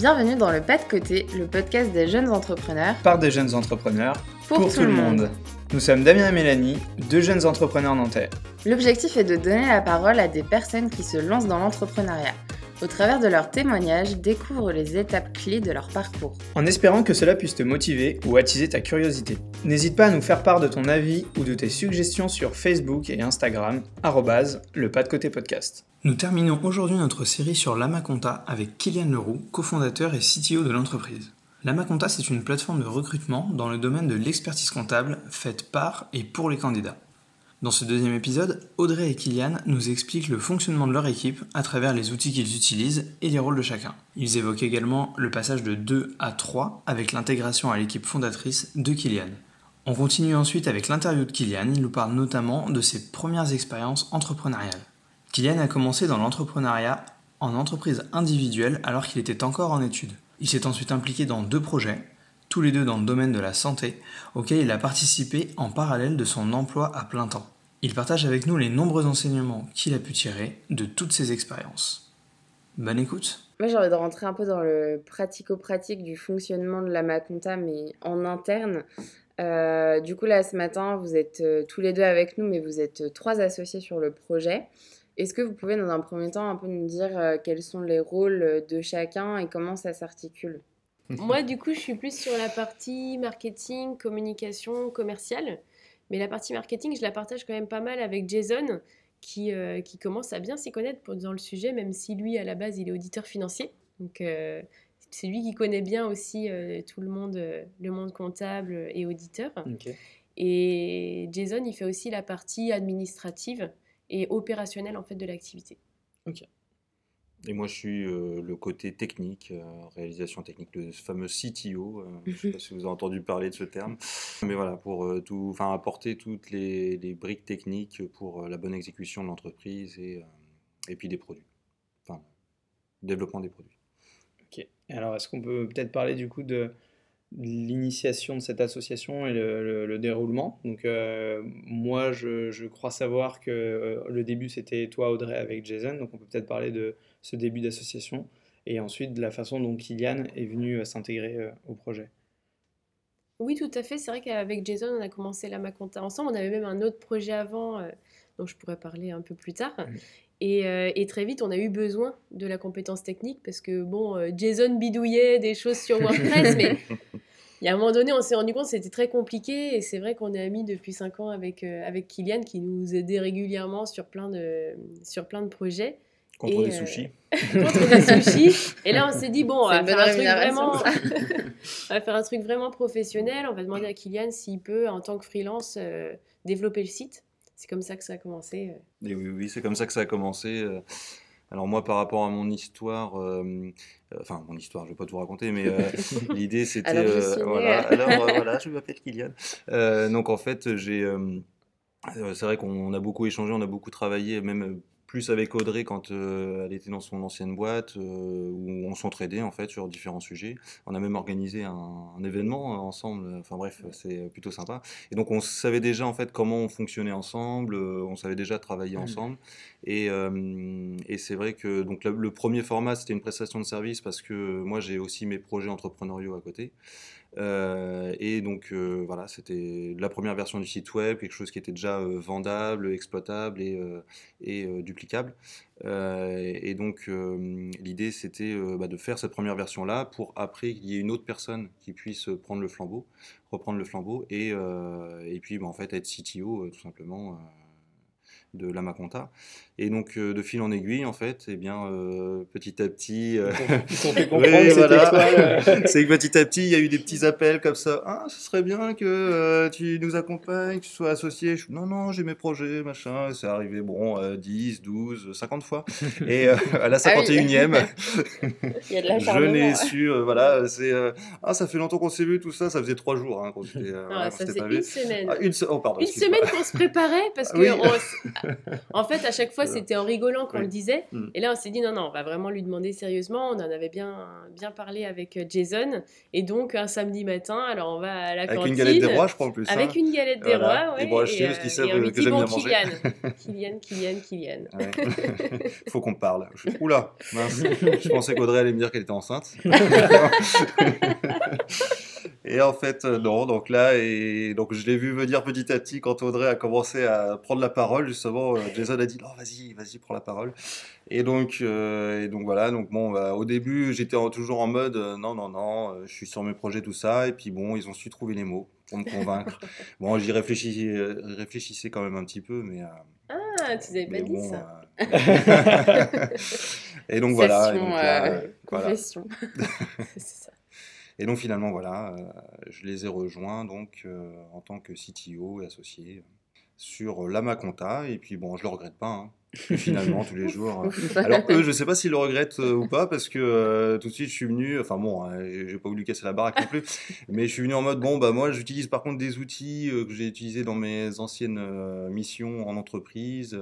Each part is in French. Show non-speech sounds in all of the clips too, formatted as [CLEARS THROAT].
Bienvenue dans le Pas de Côté, le podcast des jeunes entrepreneurs. Par des jeunes entrepreneurs. Pour, tout, le monde. Nous sommes Damien et Mélanie, deux jeunes entrepreneurs nantais. L'objectif est de donner la parole à des personnes qui se lancent dans l'entrepreneuriat. Au travers de leurs témoignages, découvre les étapes clés de leur parcours. En espérant que cela puisse te motiver ou attiser ta curiosité. N'hésite pas à nous faire part de ton avis ou de tes suggestions sur Facebook et Instagram, le pas de côté podcast. Nous terminons aujourd'hui notre série sur l'Amaconta avec Kylian Leroux, cofondateur et CTO de l'entreprise. L'Amaconta, c'est une plateforme de recrutement dans le domaine de l'expertise comptable faite par et pour les candidats. Dans ce deuxième épisode, Audrey et Kylian nous expliquent le fonctionnement de leur équipe à travers les outils qu'ils utilisent et les rôles de chacun. Ils évoquent également le passage de 2 à 3 avec l'intégration à l'équipe fondatrice de Kylian. On continue ensuite avec l'interview de Kylian, il nous parle notamment de ses premières expériences entrepreneuriales. Kylian a commencé dans l'entrepreneuriat en entreprise individuelle alors qu'il était encore en études. Il s'est ensuite impliqué dans deux projets, tous les deux dans le domaine de la santé, auquel il a participé en parallèle de son emploi à plein temps. Il partage avec nous les nombreux enseignements qu'il a pu tirer de toutes ces expériences. Bonne écoute Moi j'ai envie de rentrer un peu dans le pratico-pratique du fonctionnement de la Maconta, mais en interne. Euh, du coup là ce matin vous êtes euh, tous les deux avec nous, mais vous êtes euh, trois associés sur le projet. Est-ce que vous pouvez dans un premier temps un peu nous dire quels sont les rôles de chacun et comment ça s'articule? [LAUGHS] moi, du coup, je suis plus sur la partie marketing, communication, commerciale. Mais la partie marketing, je la partage quand même pas mal avec Jason, qui, euh, qui commence à bien s'y connaître dans le sujet, même si lui, à la base, il est auditeur financier. Donc, euh, c'est lui qui connaît bien aussi euh, tout le monde, le monde comptable et auditeur. Et Jason, il fait aussi la partie administrative et opérationnelle en fait de l'activité. Ok. Et moi, je suis euh, le côté technique, euh, réalisation technique, le fameux CTO. Euh, je ne sais pas si vous avez entendu parler de ce terme. Mais voilà, pour tout, apporter toutes les, les, briques techniques pour la bonne exécution de l'entreprise et, et puis des produits. Enfin, développement des produits. Ok. Alors, est-ce qu'on peut peut-être parler du coup de l'initiation de cette association et le, le, déroulement? Donc moi, je, je, crois savoir que le début, c'était toi, Audrey, avec Jason. Donc on peut peut-être parler de ce début d'association et ensuite de la façon dont Kylian est venu euh, s'intégrer euh, au projet. Oui, tout à fait. C'est vrai qu'avec Jason, on a commencé la Maconta ensemble. On avait même un autre projet avant, euh, dont je pourrais parler un peu plus tard. Et, et, très vite, on a eu besoin de la compétence technique parce que, bon, Jason bidouillait des choses sur WordPress, mais [LAUGHS] il y a un moment donné, on s'est rendu compte que c'était très compliqué. Et c'est vrai qu'on est amis depuis 5 ans avec, avec Kylian qui nous aidait régulièrement sur plein de, sur plein de projets. Contre des sushis. Euh, [LAUGHS] contre des sushis. Et là, on s'est dit, bon, on va, faire un truc vraiment... [LAUGHS] on va faire un truc vraiment professionnel. On va demander à Kylian s'il peut, en tant que freelance, euh, développer le site. C'est comme ça que ça a commencé. Euh. Et oui, oui, c'est comme ça que ça a commencé. Alors moi, par rapport à mon histoire, enfin mon histoire, je ne vais pas tout raconter, mais [LAUGHS] l'idée c'était, alors, voilà, alors voilà, je m'appelle Kylian. donc en fait, j'ai, c'est vrai qu'on a beaucoup échangé, on a beaucoup travaillé, même plus avec Audrey quand euh, elle était dans son ancienne boîte, euh, où on s'entraidait en fait sur différents sujets. On a même organisé un, événement euh, ensemble. Enfin bref, c'est plutôt sympa. Et donc on savait déjà en fait comment on fonctionnait ensemble. on savait déjà travailler mmh. ensemble. Et, et c'est vrai que donc le premier format c'était une prestation de service parce que moi j'ai aussi mes projets entrepreneuriaux à côté. Euh, et donc euh, voilà, c'était la première version du site web, quelque chose qui était déjà euh, vendable, exploitable et, et duplicable. et donc l'idée c'était bah, de faire cette première version-là pour après qu'il y ait une autre personne qui puisse prendre le flambeau, reprendre le flambeau et, et puis bah, en fait être CTO tout simplement de la Maconta. Et donc, euh, de fil en aiguille, en fait, et eh bien, euh, petit à petit. Euh, c'est que petit à petit, il y a eu des petits appels comme ça. Ah, ce serait bien que tu nous accompagnes, que tu sois associé. non, non, j'ai mes projets, machin. C'est arrivé, bon, 10, 12, 50 fois. [LAUGHS] Et à la 51e, ah je l'ai su, voilà, c'est. ah, ça fait longtemps qu'on s'est vu, tout ça. Ça faisait trois jours hein, qu'on s'était. Ah, ça faisait une semaine. Ah, une, oh, pardon, une semaine qu'on se préparait parce [LAUGHS] que [LAUGHS] en fait, à chaque fois, c'était en rigolant qu'on le disait. Mm. Et là, on s'est dit, non, non, on va vraiment lui demander sérieusement. On en avait bien, bien parlé avec euh, Jason. Et donc, un samedi matin, alors on va à la avec cantine. Avec une galette des rois, je crois, en plus. Avec hein. une galette des rois, ouais. Et bon, je sais ce qu'ils savent que j'aime bien manger. Kylian, [LAUGHS] Kylian, Kylian. Il [LAUGHS] faut qu'on parle. Oula, mince. je pensais qu'Audrey allait me dire qu'elle était enceinte. Et en fait, euh, non. Donc là, et donc je l'ai vu venir petit à petit quand Audrey a commencé à prendre la parole. Justement, euh, Jason a dit non, vas-y, vas-y, prends la parole. Et donc, euh, et donc voilà. Donc bon, bah, au début, j'étais toujours en mode non, non, non, je suis sur mes projets, tout ça. Et puis bon, ils ont su trouver les mots pour me convaincre. [LAUGHS] bon, j'y réfléchissais, réfléchissais quand même un petit peu, mais. ah, tu n'avais pas dit ça. [LAUGHS] et donc voilà. Et donc, confession. [LAUGHS] C'est ça. Et donc finalement, voilà, euh, je les ai rejoints donc, euh, en tant que CTO et associé sur l'Amaconta. Et puis bon, je le regrette pas. Hein finalement tous les jours. Alors eux, [LAUGHS] je sais pas s'ils le regrettent euh, ou pas parce que euh, tout de suite je suis venu, enfin bon, hein, j'ai pas voulu casser la baraque non plus, [LAUGHS] mais je suis venu en mode bon bah moi j'utilise par contre des outils euh, que j'ai utilisés dans mes anciennes missions en entreprise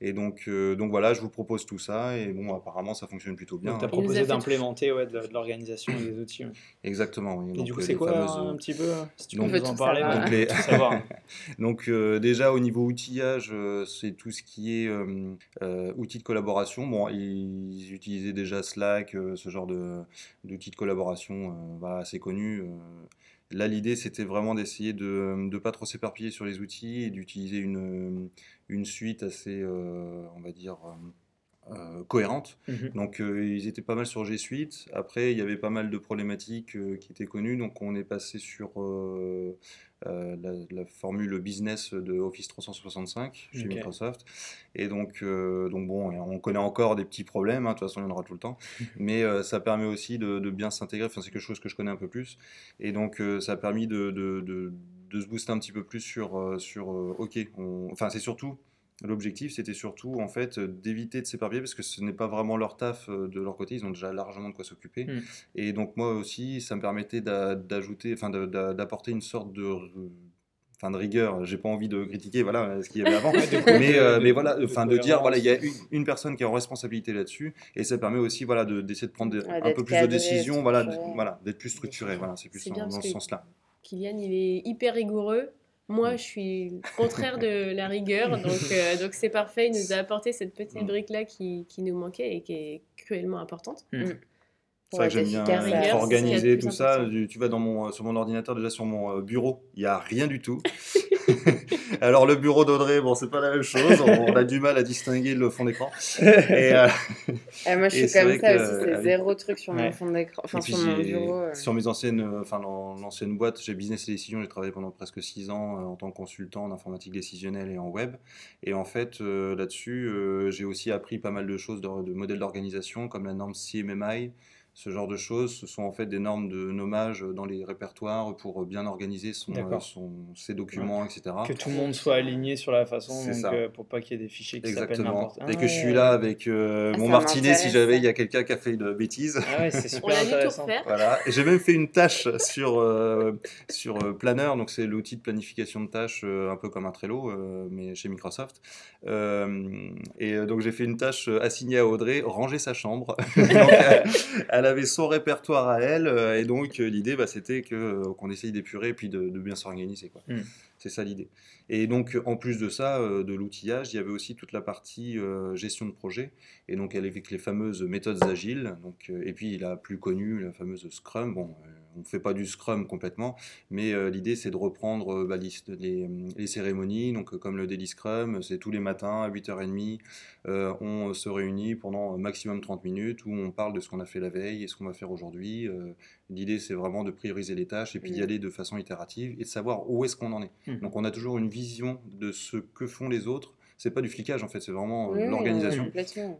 et donc donc voilà, je vous propose tout ça et bon apparemment ça fonctionne plutôt bien. Donc tu as proposé d'implémenter ouais, de, l'organisation et des outils. [CLEARS THROAT] Exactement. Oui. Et du coup c'est quoi un petit peu si tu peux nous en parler donc, les... [LAUGHS] donc déjà au niveau outillage, c'est tout ce qui est euh, euh, outils de collaboration. Bon, ils utilisaient déjà Slack, euh, ce genre d'outils de, collaboration assez connus. Là, l'idée, c'était vraiment d'essayer de ne pas trop s'éparpiller sur les outils et d'utiliser une, une suite assez, on va dire, cohérente. Mhm. Donc, ils étaient pas mal sur G Suite. Après, il y avait pas mal de problématiques qui étaient connues. Donc, on est passé sur euh, la, formule business de Office 365 chez Microsoft. Et donc, euh, donc bon, on connaît encore des petits problèmes, hein, de toute façon il y en aura tout le temps, [LAUGHS] mais euh, ça permet aussi de, bien s'intégrer, enfin, c'est quelque chose que je connais un peu plus, et donc ça a permis de, de, de, se booster un petit peu plus sur, sur ok, enfin c'est surtout L'objectif, c'était surtout en fait d'éviter de s'éparpiller parce que ce n'est pas vraiment leur taf euh, de leur côté, ils ont déjà largement de quoi s'occuper. Hmm. Et donc moi aussi, ça me permettait d'ajouter, enfin d'apporter une sorte de enfin de rigueur, j'ai pas envie de critiquer voilà ce qu'il y avait avant, mais, euh, mais voilà, enfin de, dire voilà il y a une, personne qui est en responsabilité là-dessus et ça permet aussi voilà d'essayer de, prendre un peu plus de décisions, voilà voilà d'être plus structuré, voilà c'est plus dans, ce sens-là. Kylian il est hyper rigoureux, moi, je suis contraire de la rigueur, donc [LAUGHS] euh, donc c'est parfait. Il nous a apporté cette petite mm. brique là qui, qui, nous manquait et qui est cruellement importante. Mm. C'est vrai que j'aime bien organiser tout ça. Tu vas dans mon, sur mon ordinateur, déjà sur mon euh, bureau, il n'y a rien du tout. [LAUGHS] [LAUGHS] Alors le bureau d'Audrey, bon, c'est pas la même chose. On, a du mal à distinguer le fond d'écran. [LAUGHS] Et, euh, ah, moi, je suis comme ça aussi. C'est zéro truc sur mon fond d'écran, enfin sur mon bureau. Euh. Sur mes anciennes, euh, enfin l'ancienne boîte, j'ai business et décision. J'ai travaillé pendant presque six ans en tant que consultant en informatique décisionnelle et en web. Et en fait, là-dessus, j'ai aussi appris pas mal de choses de, de modèles d'organisation comme la norme CMMI ce genre de choses. Ce sont en fait des normes de nommage dans les répertoires pour bien organiser son, euh, son ses documents, etc. Que tout le monde soit aligné sur la façon, donc, euh, pour pas qu'il y ait des fichiers qui s'appellent n'importe Dès que je suis là avec euh, ah, mon martinet, si j'avais, il y a quelqu'un qui a fait une bêtise. Ah ouais, c'est [LAUGHS] super intéressant. Voilà. J'ai même fait une tâche sur, sur Planner, donc c'est l'outil de planification de tâches, un peu comme un Trello, mais chez Microsoft. et donc j'ai fait une tâche assignée à Audrey, ranger sa chambre. [LAUGHS] [LAUGHS] donc, elle avait son répertoire à elle, euh, et donc euh, l'idée, bah, c'était que, euh, qu'on essaye d'épurer et puis de, bien s'organiser. Quoi. Hmm. C'est ça l'idée. Et donc, en plus de ça, de l'outillage, il y avait aussi toute la partie gestion de projet, et donc avec les fameuses méthodes agiles, donc, et puis la plus connue, la fameuse Scrum. Bon, on ne fait pas du Scrum complètement, mais euh, l'idée c'est de reprendre euh, bah, les, cérémonies, donc euh, comme le Daily Scrum, c'est tous les matins à 8h30, on se réunit pendant maximum 30 minutes où on parle de ce qu'on a fait la veille et ce qu'on va faire aujourd'hui. l'idée c'est vraiment de prioriser les tâches et puis d'y aller de façon itérative et de savoir où est-ce qu'on en est. Mmh. Donc on a toujours une vision de ce que font les autres c'est pas du flicage en fait, c'est vraiment l'organisation.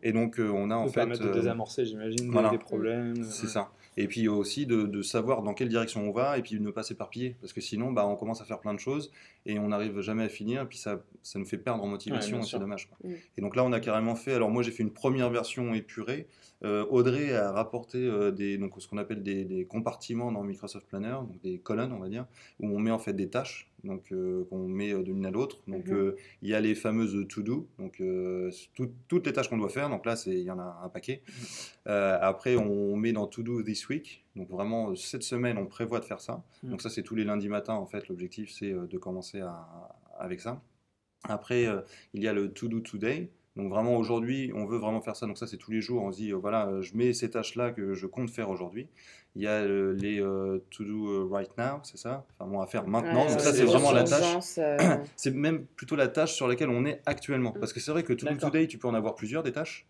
et donc on a en fait de désamorcer, j'imagine, des problèmes. C'est ça. Et puis aussi de, savoir dans quelle direction on va et puis de ne pas s'éparpiller. Parce que sinon, bah, on commence à faire plein de choses et on n'arrive jamais à finir. Et puis ça, ça nous fait perdre en motivation c'est dommage. Mm. Et donc là, on a carrément fait. Alors moi, j'ai fait une première version épurée. Euh, Audrey a rapporté euh, des, donc, ce qu'on appelle des, des, compartiments dans Microsoft Planner, donc des colonnes, on va dire, où on met en fait des tâches donc qu'on met de l'une à l'autre. Donc Mhm. il y a les fameuses to do, donc tout- toutes les tâches qu'on doit faire. Donc là, c'est il y en a un paquet. Euh, après, on met dans to do this week. Donc vraiment cette semaine, on prévoit de faire ça. Mhm. Donc ça, c'est tous les lundis matins. En fait, l'objectif, c'est euh, de commencer à- avec ça. Après, euh, il y a le to do today. Donc vraiment aujourd'hui, on veut vraiment faire ça. Donc ça, c'est tous les jours. On se dit, euh, voilà, euh, je mets ces tâches-là que je compte faire aujourd'hui. Il y a euh, les euh, to do right now, c'est ça? Enfin bon, à faire maintenant. Ouais, Donc ça, c'est vraiment la tâche. [CLEARS THROAT] C'est même plutôt la tâche sur laquelle on est actuellement. Parce que c'est vrai que to do today, tu peux en avoir plusieurs des tâches.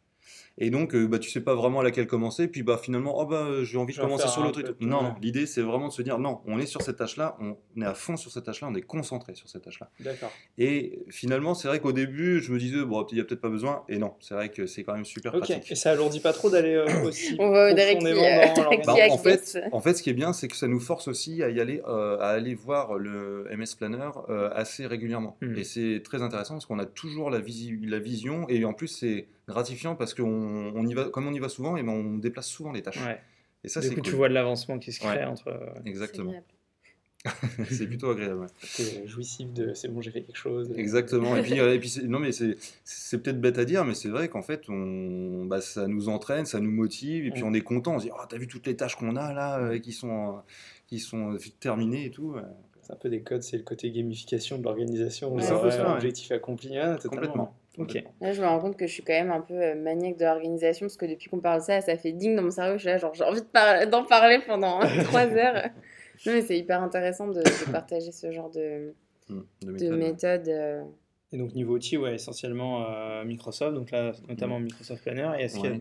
Et donc, euh, bah, tu sais pas vraiment à laquelle commencer. Puis bah, finalement, oh, bah, euh, j'ai envie de commencer sur l'autre. Non. L'idée, c'est vraiment de se dire, non, on est sur cette tâche-là, on est à fond sur cette tâche-là, on est concentré sur cette tâche-là. D'accord. Et finalement, c'est vrai qu'au début, je me disais, bon, il n'y a peut-être pas besoin. Et non, c'est vrai que c'est quand même super Ok. pratique. Et ça alourdit pas trop d'aller euh, [COUGHS] aussi On va qui, profondément dans [LAUGHS] qui Bah, en, fait, en fait, ce qui est bien, c'est que ça nous force aussi à y aller, euh, à aller voir le MS Planner euh, assez régulièrement. Mhm. Et c'est très intéressant parce qu'on a toujours la, visi- la vision et en plus c'est gratifiant parce qu'on on y va, comme on y va souvent, et ben on déplace souvent les tâches. Ouais. Et ça, du c'est coup, cool. tu vois de l'avancement qui se crée Ouais. entre. euh, Exactement. C'est [LAUGHS] c'est plutôt agréable. ouais. T'es jouissif de c'est bon, j'ai fait quelque chose. Exactement. Et puis, [LAUGHS] euh, et puis c'est- non, mais c'est c'est peut-être bête à dire, mais c'est vrai qu'en fait, on, bah, ça nous entraîne, ça nous motive, et puis Mm. on est content. On se dit, oh, t'as vu toutes les tâches qu'on a là, euh, qui sont, euh, qui sont euh, terminées et tout. euh, C'est un peu des codes, c'est le côté gamification de l'organisation. Ouais, c'est c'est un peu ça, ça, ouais. objectif accompli. hein, totalement. Complètement. Ok. Là, je me rends compte que je suis quand même un peu euh, maniaque de l'organisation parce que depuis qu'on parle de ça, ça fait ding dans mon cerveau. Je suis là, genre, j'ai envie de par- d'en parler pendant [LAUGHS] trois heures. Non, mais c'est hyper intéressant de, de partager ce genre de, Mm, de de méthode, méthode. Euh. Et donc niveau outil, ouais, essentiellement euh, Microsoft, donc là notamment Microsoft Planner. Et est-ce qu'il y a- Ouais.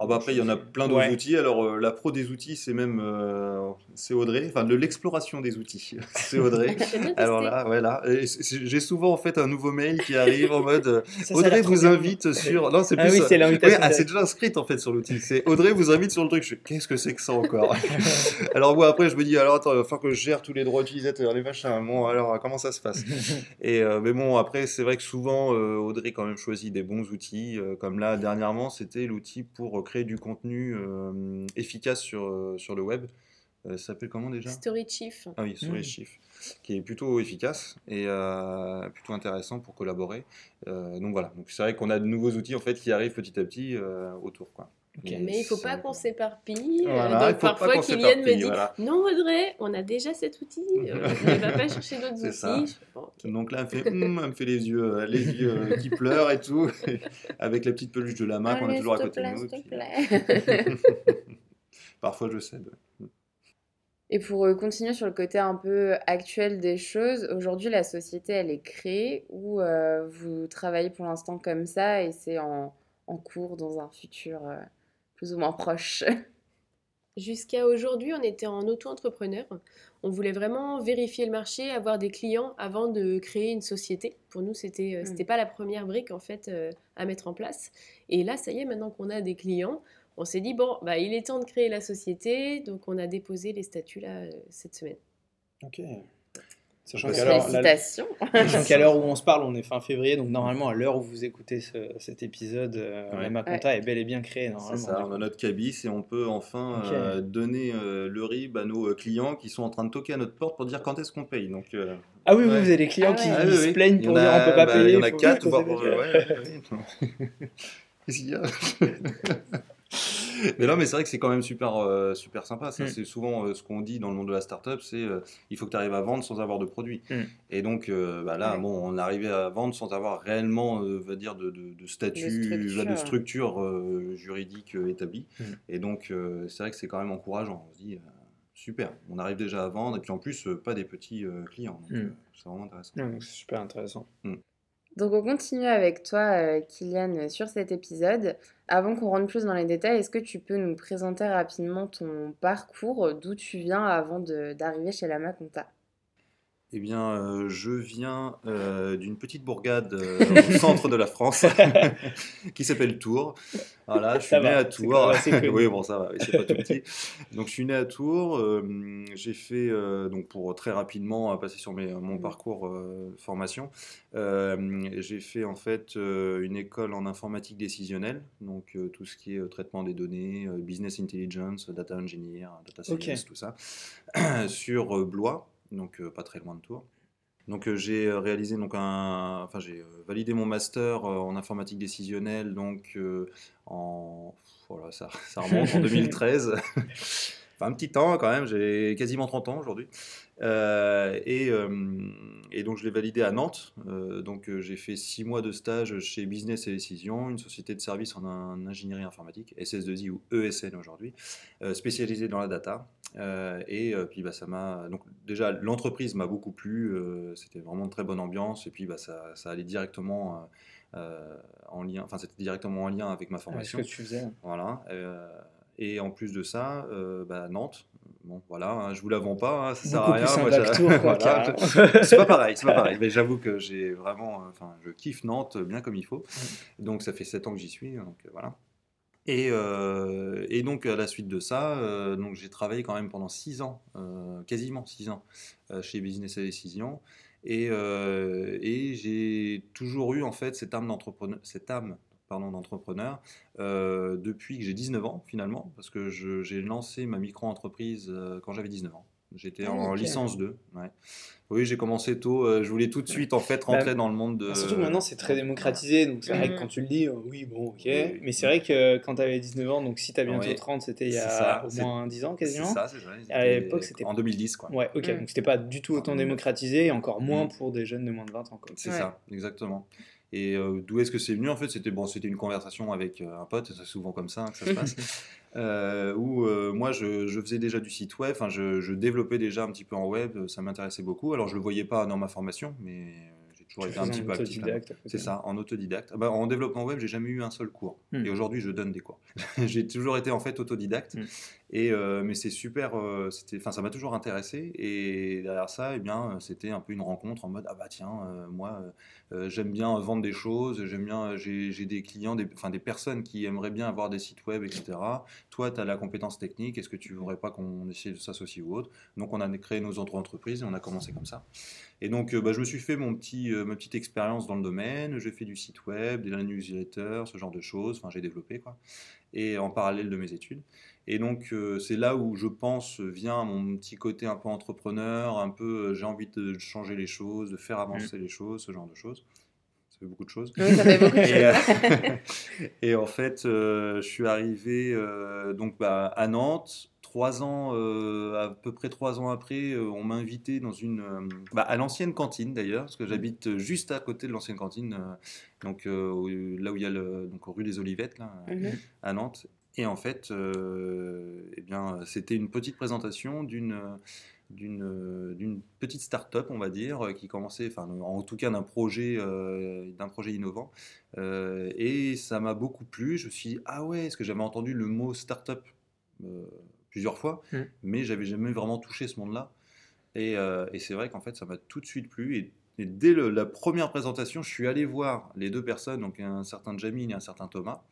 Ah bah après, il y en a plein d'autres Ouais. outils. Alors, euh, la pro des outils, c'est même euh, c'est Audrey. Enfin, de l'exploration des outils, [LAUGHS] c'est Audrey. Testé. Alors là, ouais, là. J'ai souvent en fait un nouveau mail qui arrive en mode euh, Ça, a Audrey vous bien. invite sur. Non, c'est Ah plus. oui, euh, c'est l'invitation. Ouais, ah, c'est déjà inscrite en fait sur l'outil. C'est Audrey vous invite sur le truc. Je qu'est-ce que c'est que ça encore [LAUGHS] Alors moi après je me dis alors attends il va falloir que je gère tous les droits utilisateurs les machins. Bon alors comment ça se passe? [LAUGHS] Et euh, mais bon après c'est vrai que souvent euh, Audrey quand même choisit des bons outils euh, comme là dernièrement c'était l'outil pour euh, créer du contenu euh, efficace sur sur le web. Euh, ça s'appelle comment déjà? Story Chief. ah oui, sur Mm. qui est plutôt efficace et euh, plutôt intéressant pour collaborer. Euh, donc voilà, donc c'est vrai qu'on a de nouveaux outils en fait qui arrivent petit à petit euh, autour quoi. Mais il faut c'est pas qu'on s'éparpille. Euh, Voilà, il donc faut parfois Kylian me dit voilà. Non Audrey, on a déjà cet outil. euh, [LAUGHS] ne va pas chercher d'autres outils. ça. Bon. Donc là, elle me fait, hum, elle me fait les yeux, euh, les yeux euh, qui pleurent et tout, [LAUGHS] avec la petite peluche de la main qu'on a toujours à côté de nous. puis-. [LAUGHS] Parfois, je cède. Et pour continuer sur le côté un peu actuel des choses, aujourd'hui la société elle est créée ou vous travaillez pour l'instant comme ça et c'est en, en cours dans un futur plus ou moins proche. Jusqu'à aujourd'hui, on était en auto-entrepreneur. On voulait vraiment vérifier le marché, avoir des clients avant de créer une société. Pour nous, c'était euh, Mm. c'était pas la première brique en fait euh, à mettre en place. Et là, ça y est, maintenant qu'on a des clients, on s'est dit bon, bah il est temps de créer la société. Donc on a déposé les statuts là euh, cette semaine. Ok. Sachant Ouais, qu'à l'heure- où on se parle, on est fin février, donc normalement à l'heure où vous écoutez ce- cet épisode, euh, Ouais. la Maconta est bel et bien créée C'est normalement. ça, on a notre cabis et on peut enfin euh, donner euh, le RIB à nos clients qui sont en train de toquer à notre porte pour dire quand est-ce qu'on paye. Donc, euh, Ah oui, Ouais. vous avez des clients Ah qui ouais. ah oui, se oui. plaignent pour en dire a- on peut pas bah, payer. Il y en a quatre, ouais, ouais, ouais. [LAUGHS] Qu'est-ce qu'il y a? [LAUGHS] [LAUGHS] Mais non, mais c'est vrai que c'est quand même super, euh, super sympa. Ça, Mm. c'est souvent euh, ce qu'on dit dans le monde de la startup, c'est euh, il faut que tu arrives à vendre sans avoir de produit. Mm. Et donc euh, bah là, bon, on arrivait à vendre sans avoir réellement, euh, va dire, de, de, de statut, De structure, là, de structure euh, juridique euh, établie. Mm. Et donc, euh, c'est vrai que c'est quand même encourageant. On se dit, euh, super, on arrive déjà à vendre, et puis en plus, euh, pas des petits euh, clients. Mm. euh, c'est vraiment intéressant. C'est super intéressant. Donc on continue avec toi, euh, Kylian, sur cet épisode. Avant qu'on rentre plus dans les détails, est-ce que tu peux nous présenter rapidement ton parcours, d'où tu viens avant d'arriver chez la Maconta? Eh bien, euh, je viens euh, d'une petite bourgade euh, [LAUGHS] au centre de la France [LAUGHS] qui s'appelle Tours. Voilà, je suis Ça né va, à Tours. [LAUGHS] oui, bon, ça va, c'est pas tout petit. Donc, je suis né à Tours. euh, j'ai fait, donc pour très rapidement passer sur mes- mon Mhm. parcours formation, j'ai fait en fait une école en informatique décisionnelle, donc tout ce qui est traitement des données, business intelligence, data engineer, data science, tout ça, [CLEARS THROAT] sur Blois, donc euh, pas très loin de Tours. Donc j'ai réalisé donc un, enfin j'ai validé mon master en informatique décisionnelle donc en voilà ça, ça remonte en [LAUGHS] 2013. [LAUGHS] enfin un petit temps quand même, j'ai quasiment 30 ans aujourd'hui. Euh, et, euh, et, donc je l'ai validé à Nantes. Euh, donc j'ai fait six mois de stage chez Business et Décision, une société de services en, ingénierie informatique, SS2I ou ESN aujourd'hui, spécialisée dans la data. Et puis bah, ça m'a donc déjà l'entreprise m'a beaucoup plu. C'était vraiment une très bonne ambiance et puis bah, ça, ça allait directement en lien, enfin c'était directement en lien avec ma formation. ce que tu faisais. Voilà. et en plus de ça, bah, Nantes, Bon, voilà, hein, je vous la vends pas, hein, ça sert à rien. [LAUGHS] c'est pas pareil, c'est pas pareil. Mais j'avoue que j'ai vraiment, euh, enfin, je kiffe Nantes bien comme il faut. Donc ça fait 7 ans que j'y suis, donc euh, voilà. Et, euh, et, donc à la suite de ça, donc j'ai travaillé quand même pendant 6 ans, quasiment 6 ans, chez Business à Décision. Et, et j'ai toujours eu en fait cette âme d'entrepreneur, cette âme d'entrepreneur euh, depuis que j'ai 19 ans finalement, parce que j'ai lancé ma micro-entreprise euh, quand j'avais 19 ans. J'étais ah en licence 2. Oui, j'ai commencé tôt. Euh, je voulais tout de suite en fait rentrer bah, dans le monde de. Bah, surtout maintenant, c'est très démocratisé. Donc c'est vrai que quand tu le dis, oui, bon, ok. Mais c'est vrai que quand tu avais 19 ans, donc si tu as bientôt 30, c'était il y a au moins 10 ans quasiment. C'est ça, c'est ça. À l'époque, c'était. En 2010, quoi. Ouais, ok. Donc c'était pas du tout autant démocratisé, et encore moins pour des jeunes de moins de 20 ans. C'est ça, exactement. Et euh, d'où est-ce que c'est venu En fait, c'était bon, c'était une conversation avec euh, un pote, c'est souvent comme ça hein, que ça se passe. [LAUGHS] euh, où euh, moi, je, je, faisais déjà du site web, enfin, je, je, développais déjà un petit peu en web, ça m'intéressait beaucoup. Alors, je le voyais pas dans ma formation, mais j'ai toujours été un petit peu actif. C'est ça, en autodidacte. Ah bah, en développement web, j'ai jamais eu un seul cours. Hmm. Et aujourd'hui, je donne des cours. [LAUGHS] j'ai toujours été en fait autodidacte. Hmm. Et, mais c'est super, c'était, enfin, ça m'a toujours intéressé. Et derrière ça, eh bien, c'était un peu une rencontre en mode ah bah tiens, moi, euh, j'aime bien vendre des choses, j'aime bien, j'ai des clients, des, des personnes qui aimeraient bien avoir des sites web, etc. Toi, tu as la compétence technique, est-ce que tu voudrais pas qu'on essaie de s'associer ou autre? Donc, on a créé nos autres entreprises et on a commencé comme ça. Et donc, euh, bah, je me suis fait mon petit, euh, ma petite expérience dans le domaine, j'ai fait du site web, des newsletters, ce genre de choses, enfin, j'ai développé quoi, et en parallèle de mes études. Et donc, euh, c'est là où je pense vient mon petit côté un peu entrepreneur, un peu j'ai envie de changer les choses, de faire avancer mmh. les choses, ce genre de choses. Ça fait beaucoup de choses. Oui, ça fait beaucoup de choses. [LAUGHS] et, en fait, je suis arrivé donc, bah, à Nantes trois ans, euh, à peu près trois ans après, euh, on m'a invité dans une, euh, bah, à l'ancienne cantine d'ailleurs, parce que j'habite juste à côté de l'ancienne cantine, donc là où il y a le, donc rue des Olivettes là, mhm. à Nantes. Et en fait, eh bien, c'était une petite présentation d'une d'une petite start-up, on va dire, qui commençait, enfin, en tout cas d'un projet, d'un projet innovant. et ça m'a beaucoup plu. Je me suis dit, ah ouais, est-ce que j'avais entendu le mot start-up plusieurs fois, mmh. mais j'avais jamais vraiment touché ce monde-là. Et, euh, et c'est vrai qu'en fait, ça m'a tout de suite plu. Et, dès la première présentation, je suis allé voir les deux personnes, donc un certain Jamil et un certain Thomas,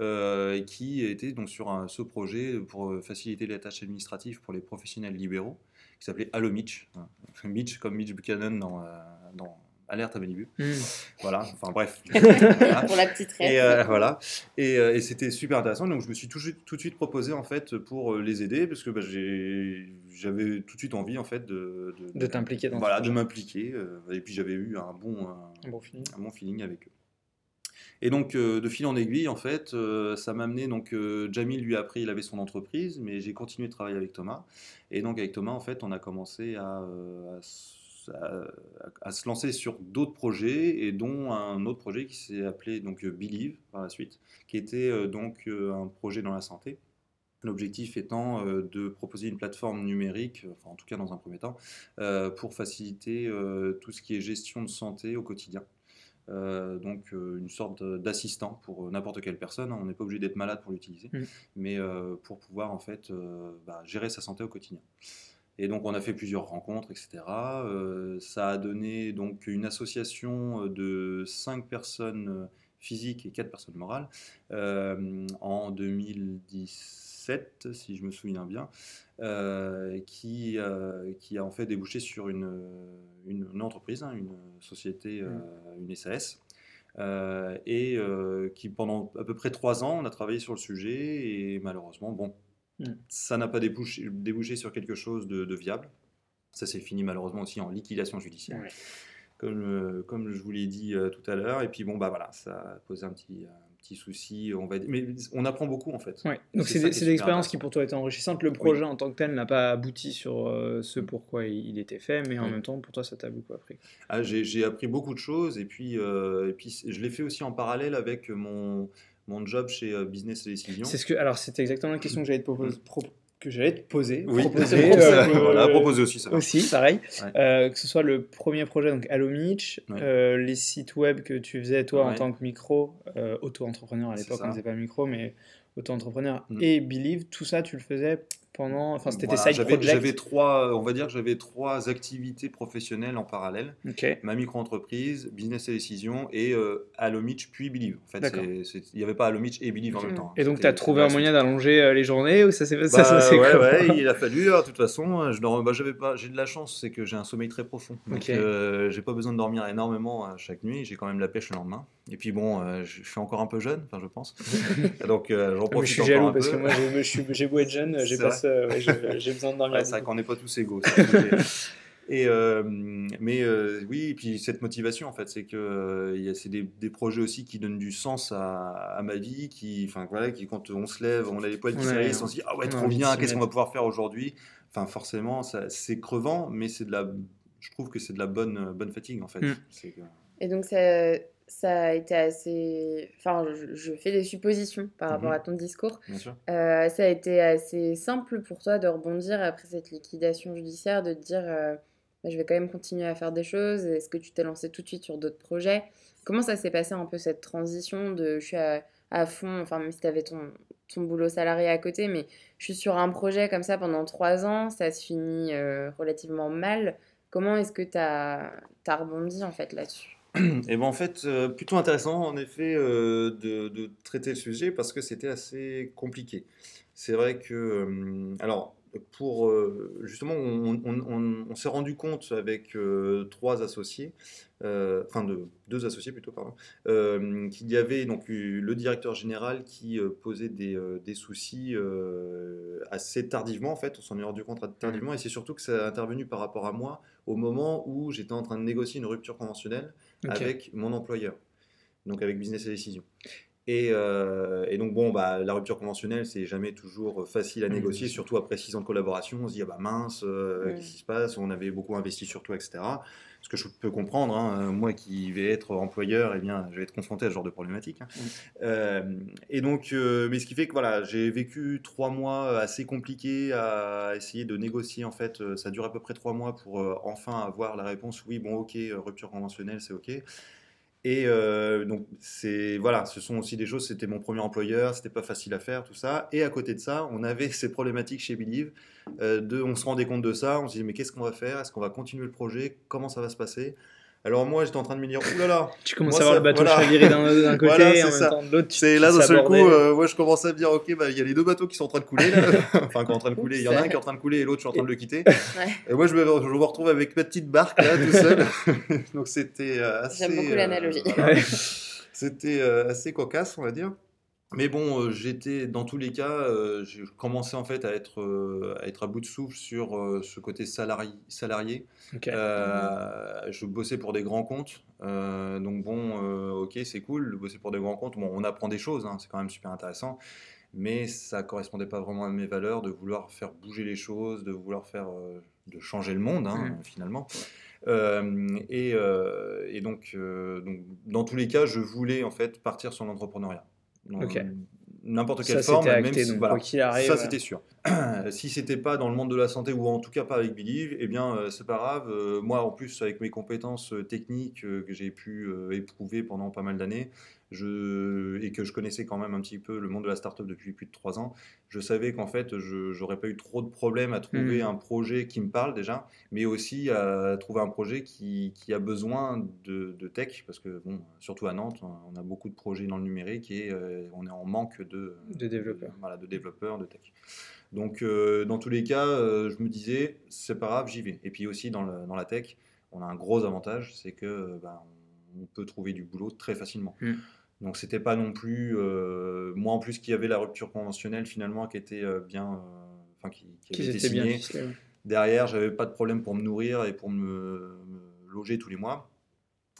euh, qui étaient donc sur ce projet pour faciliter les tâches administratives pour les professionnels libéraux, qui s'appelait Allo Mitch. [LAUGHS] Mitch comme Mitch Buchanan dans, euh, dans Alerte à Malibu. Hmm. Voilà, enfin bref. [LAUGHS] Pour la petite Et euh, voilà. Et, euh, et c'était super intéressant. Donc je me suis tout, tout, de suite proposé en fait pour euh, les aider parce que bah, j'avais tout de suite envie en fait de. De, t'impliquer dans Voilà, de m'impliquer. et puis j'avais eu un bon, un, bon feeling. un bon feeling avec eux. Et donc, de fil en aiguille, en fait, ça m'a amené. Donc, Jamil, lui, après, il avait son entreprise, mais j'ai continué de travailler avec Thomas. Et donc, avec Thomas, en fait, on a commencé à, à à, se lancer sur d'autres projets et dont un autre projet qui s'est appelé donc Believe par la suite, qui était euh, donc euh, un projet dans la santé. L'objectif étant euh, de proposer une plateforme numérique, enfin en tout cas dans un premier temps, pour faciliter tout ce qui est gestion de santé au quotidien. donc une sorte d'assistant pour n'importe quelle personne. Hein. On n'est pas obligé d'être malade pour l'utiliser, mmh. mais pour pouvoir en fait bah, gérer sa santé au quotidien. Et donc on a fait plusieurs rencontres, etc. Euh, ça a donné donc une association euh, de cinq personnes euh, physiques et quatre personnes morales en 2017, si je me souviens bien, qui, qui a en fait débouché sur une, une, entreprise, hein, une société, mmh. une SAS. et qui pendant à peu près trois ans, on a travaillé sur le sujet et malheureusement, bon, Mm. Ça n'a pas débouché, débouché, sur quelque chose de, viable. Ça s'est fini malheureusement aussi en liquidation judiciaire. Comme, comme je vous l'ai dit tout à l'heure. Et puis bon, bah voilà, ça a posé un petit, petits soucis, on va. Mais on apprend beaucoup en fait. Ouais. Donc c'est des, expériences qui pour toi étaient enrichissantes. Le projet en tant que tel n'a pas abouti sur euh, ce pourquoi il, était fait, mais en même temps pour toi ça t'a beaucoup appris. Ah, j'ai appris beaucoup de choses et puis, euh, et puis je l'ai fait aussi en parallèle avec mon, mon job chez euh, Business Decision. C'est ce que alors c'était exactement la question que j'allais te proposer, que j'allais te poser. Oui, proposer, [LAUGHS] euh, voilà, proposer aussi ça. Aussi, pareil. Euh, que ce soit le premier projet, donc Allo Mitch, euh, les sites web que tu faisais toi en tant que micro, auto-entrepreneur à l'époque, on ne faisait pas micro, mais auto-entrepreneur mm. et Believe, tout ça tu le faisais pendant. Enfin, c'était voilà, side J'avais trois, on va dire que j'avais trois activités professionnelles en parallèle. Ma micro-entreprise, Business et Décision et euh, Allomitch puis Believe. En fait, il n'y avait pas Allomitch et Believe en même temps. Et donc, tu as trouvé un moyen d'allonger euh, les journées ou ça s'est bah, Ouais, ouais, il a fallu. Hein, de toute façon, je bah, j'avais pas, j'ai de la chance, c'est que j'ai un sommeil très profond. Donc, euh, j'ai pas besoin de dormir énormément chaque nuit. J'ai quand même la pêche le lendemain. Et puis bon, je suis encore un peu jeune, enfin je pense. [LAUGHS] donc j'en profite je suis jaloux parce que moi j'ai beau être jeune, j'ai pas j'ai besoin de [LAUGHS] dormir. c'est vrai qu'on n'est pas tous égaux. Et euh, mais euh, oui, et puis cette motivation en fait, c'est que euh, c'est des, des, projets aussi qui donnent du sens à, à ma vie, qui, enfin voilà, qui quand on se lève, on a les poils qui ouais, on se dit ah ouais trop bien, qu'est-ce qu'on va pouvoir faire aujourd'hui? Enfin forcément, c'est crevant, mais c'est de la, je trouve que c'est de la bonne bonne fatigue en fait. Mm. Et donc ça ça a été assez. Enfin, je, fais des suppositions par rapport mhm. à ton discours. Euh, ça a été assez simple pour toi de rebondir après cette liquidation judiciaire, de te dire euh, bah, je vais quand même continuer à faire des choses. Est-ce que tu t'es lancé tout de suite sur d'autres projets? Comment ça s'est passé un peu cette transition de je suis à, fond, enfin, même si tu avais ton, ton boulot salarié à côté, mais je suis sur un projet comme ça pendant trois ans, ça se finit euh, relativement mal. Comment est-ce que tu as, as rebondi en fait là-dessus? Et [CLEARS THROAT] ben en fait, euh, plutôt intéressant en effet euh, de, traiter le sujet parce que c'était assez compliqué. C'est vrai que, euh, alors, pour justement, on, s'est rendu compte avec trois associés, enfin de, deux associés plutôt, pardon, qu'il y avait donc le directeur général qui posait des, des soucis assez tardivement en fait. On s'en est rendu compte tardivement et c'est surtout que ça a intervenu par rapport à moi au moment où j'étais en train de négocier une rupture conventionnelle avec mon employeur, donc avec Business et Décision. Et, euh, et, donc, bon, bah, la rupture conventionnelle, c'est jamais toujours facile à négocier, surtout après six ans de collaboration. On se dit, ah bah mince, euh, qu'est-ce qui se passe? On avait beaucoup investi sur toi, etc. Ce que je peux comprendre, hein, moi qui vais être employeur, eh bien, je vais être confronté à ce genre de problématique. Hein. Euh, et donc, mais ce qui fait que voilà, j'ai vécu trois mois assez compliqués à essayer de négocier. En fait, ça dure à peu près trois mois pour enfin avoir la réponse oui, bon, ok, rupture conventionnelle, c'est ok. Et euh, donc, c'est voilà, ce sont aussi des choses. C'était mon premier employeur, c'était pas facile à faire, tout ça. Et à côté de ça, on avait [LAUGHS] ces problématiques chez Believe. Euh, on se rendait compte de ça. On se disait mais qu'est-ce qu'on va faire? Est-ce qu'on va continuer le projet? Comment ça va se passer? Alors moi, j'étais en train de me dire, oulala. [LAUGHS] Tu commences à voir le bateau voilà. chavirer d'un [LAUGHS] côté et en même temps de l'autre. C'est là d'un seul coup, euh, moi je commence à me dire, ok, bah il y a les deux bateaux qui sont en train de couler là. [LAUGHS] enfin, qui sont en train de couler. Il y en a un qui est en train de couler et l'autre je suis en train de le quitter. Et moi je me, je me retrouve avec ma petite barque là, tout seul. Donc c'était euh, assez. J'aime beaucoup l'analogie. Euh, c'était assez cocasse, on va dire. Mais bon, euh, j'étais dans tous les cas, euh, j'ai commencé en fait à être, euh, à être à bout de souffle sur ce côté salarié. salarié. je bossais pour des grands comptes, donc bon, ok, c'est cool, bosser pour des grands comptes. Bon, on apprend des choses, hein, c'est quand même super intéressant, mais ça correspondait pas vraiment à mes valeurs de vouloir faire bouger les choses, de vouloir faire, de changer le monde hein, mmh. finalement. Et, et, donc, donc, dans tous les cas, je voulais en fait partir sur l'entrepreneuriat n'importe quelle forme, même si, voilà, ça c'était sûr. [CLEARS THROAT] si c'était pas dans le monde de la santé ou en tout cas pas avec Believe, eh bien euh, c'est pas grave. Euh, moi en plus avec mes compétences euh, techniques que j'ai pu éprouver pendant pas mal d'années, je, et que je connaissais quand même un petit peu le monde de la startup depuis plus de trois ans, je savais qu'en fait je n'aurais pas eu trop de problèmes à trouver mmh. un projet qui me parle déjà, mais aussi à trouver un projet qui, qui a besoin de, de, tech, parce que bon, surtout à Nantes, on a beaucoup de projets dans le numérique et on est en manque de, de développeurs. voilà, de développeurs, de tech. Donc, euh, dans tous les cas, euh, je me disais, c'est pas grave, j'y vais. Et puis aussi, dans, dans, la tech, on a un gros avantage, c'est que euh, ben, on peut trouver du boulot très facilement. Mm. Donc, c'était pas non plus. moi, en plus, qu'il y avait la rupture conventionnelle finalement qui était bien. Enfin, qui, qui, avait été signée. Derrière, j'avais pas de problème pour me nourrir et pour me, loger tous les mois.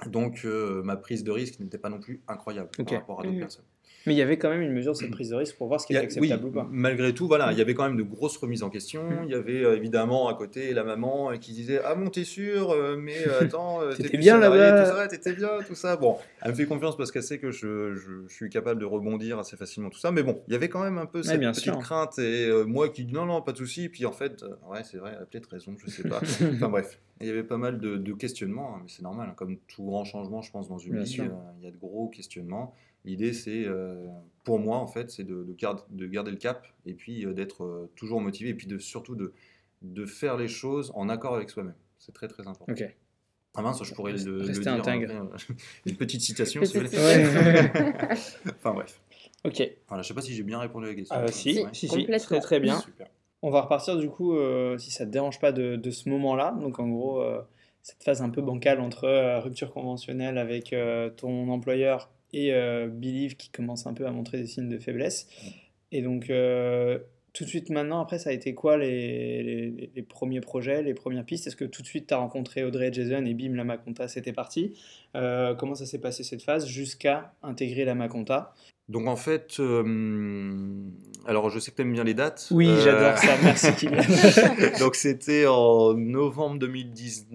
Donc, ma prise de risque n'était pas non plus incroyable par rapport à d'autres mmh. personnes. Mais il y avait quand même une mesure de cette prise de risque pour voir ce qui est acceptable ou pas. Malgré tout, voilà, il y avait quand même de grosses remises en question. Mm. Il y avait euh, évidemment à côté la maman euh, qui disait Ah bon, t'es sûr euh, Mais attends, t'étais bien là-bas. T'étais bien, tout ça. Bon, elle me fait confiance parce qu'elle sait que je, je, suis capable de rebondir assez facilement, tout ça. Mais bon, il y avait quand même un peu cette petite crainte. Et moi qui dis Non, non, pas de souci. Puis en fait, ouais, c'est vrai, elle a peut-être raison, je sais pas. [LAUGHS] enfin bref, il y avait pas mal de, questionnements, hein, mais c'est normal. Hein, comme tout grand changement, je pense, dans une vie, il y a de gros questionnements. L'idée, c'est, euh, pour moi, en fait, c'est de, de, garder le cap et puis euh, d'être euh, toujours motivé et puis de, surtout de, de faire les choses en accord avec soi-même. C'est très, très important. Ok. Ah mince, je pourrais le, le dire. Intègre. [LAUGHS] une petite citation, si vous voulez. [LAUGHS] enfin, bref. Ok. Voilà, je ne sais pas si j'ai bien répondu à la question. si, si, si, très, très bien. Super. On va repartir, du coup, si ça ne te dérange pas, de, de ce moment-là. Donc, en gros, cette phase un peu bancale entre rupture conventionnelle avec ton employeur et euh, Believe qui commence un peu à montrer des signes de faiblesse. Et donc, euh, tout de suite maintenant, après, ça a été quoi les, les, premiers projets, les premières pistes? Est-ce que tout de suite tu as rencontré Audrey et Jason et bim, la Maconta, c'était parti? Euh, Comment ça s'est passé cette phase jusqu'à intégrer la Maconta? Donc en fait, alors je sais que tu aimes bien les dates. Oui, j'adore ça, merci [LAUGHS] Donc c'était en novembre 2010,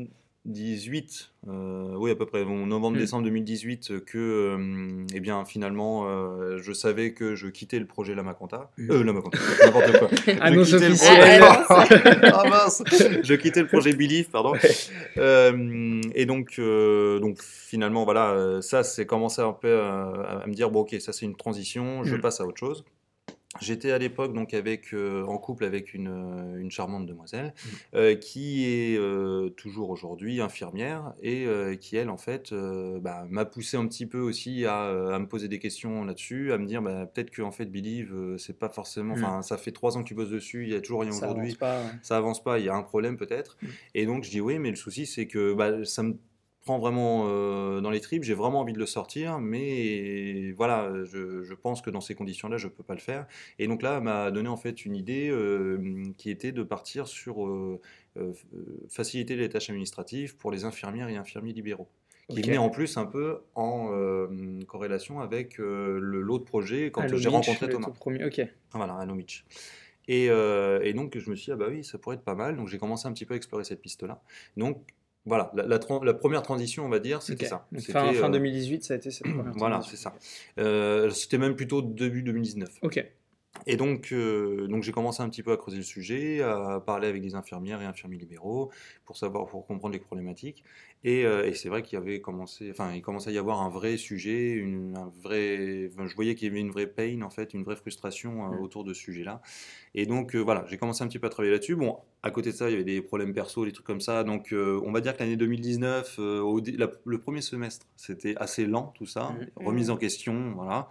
18, euh, oui à peu près, novembre-décembre mm. 2018, que euh, eh bien finalement euh, je savais que je quittais le projet Lamaconta. Mm. Euh, Lamaconta, [LAUGHS] n'importe quoi. [LAUGHS] Annonce officielle. [LAUGHS] ah mince Je quittais le projet Belief, pardon. et donc, donc finalement, voilà, ça c'est commencé un peu à, à, me dire, bon ok, ça c'est une transition, je mm. passe à autre chose. J'étais à l'époque donc avec, euh, en couple avec une, euh, une charmante demoiselle mmh. euh, qui est toujours aujourd'hui infirmière et qui elle en fait bah, m'a poussé un petit peu aussi à, à me poser des questions là-dessus, à me dire bah, peut-être que en fait Believe c'est pas forcément, mmh. enfin ça fait trois ans que tu bosses dessus, il y a toujours rien aujourd'hui, ça avance pas, il y a un problème peut-être. Mmh. Et donc je dis oui mais le souci c'est que bah, ça me prend vraiment euh, dans les tripes, j'ai vraiment envie de le sortir, mais voilà, je, pense que dans ces conditions-là, je ne peux pas le faire. Et donc là, m'a donné en fait une idée euh, qui était de partir sur euh, faciliter les tâches administratives pour les infirmières et infirmiers libéraux. Qui venait en plus un peu en corrélation avec l'autre projet quand j'ai rencontré Thomas. Premier, ok. Voilà, à Et, et, donc, je me suis dit, ah bah oui, ça pourrait être pas mal. Donc, j'ai commencé un petit peu à explorer cette piste-là. Donc, voilà, la, première transition, on va dire, c'était ça. Fin, fin, 2018, euh, ça a été cette première Voilà, c'est ça. Euh, c'était même plutôt début 2019. Ok. Et donc, euh, donc j'ai commencé un petit peu à creuser le sujet, à parler avec des infirmières et infirmiers libéraux pour savoir, pour comprendre les problématiques. Et, et c'est vrai qu'il y avait commencé, enfin, il commençait à y avoir un vrai sujet, une, un vrai, je voyais qu'il y avait une vraie pain en fait, une vraie frustration mmh. autour de ce sujet-là. Et donc voilà, j'ai commencé un petit peu à travailler là-dessus. Bon, à côté de ça, il y avait des problèmes perso, des trucs comme ça. Donc, euh, on va dire que l'année 2019, euh, le premier semestre, c'était assez lent, tout ça. Mmh. Remise en question, voilà.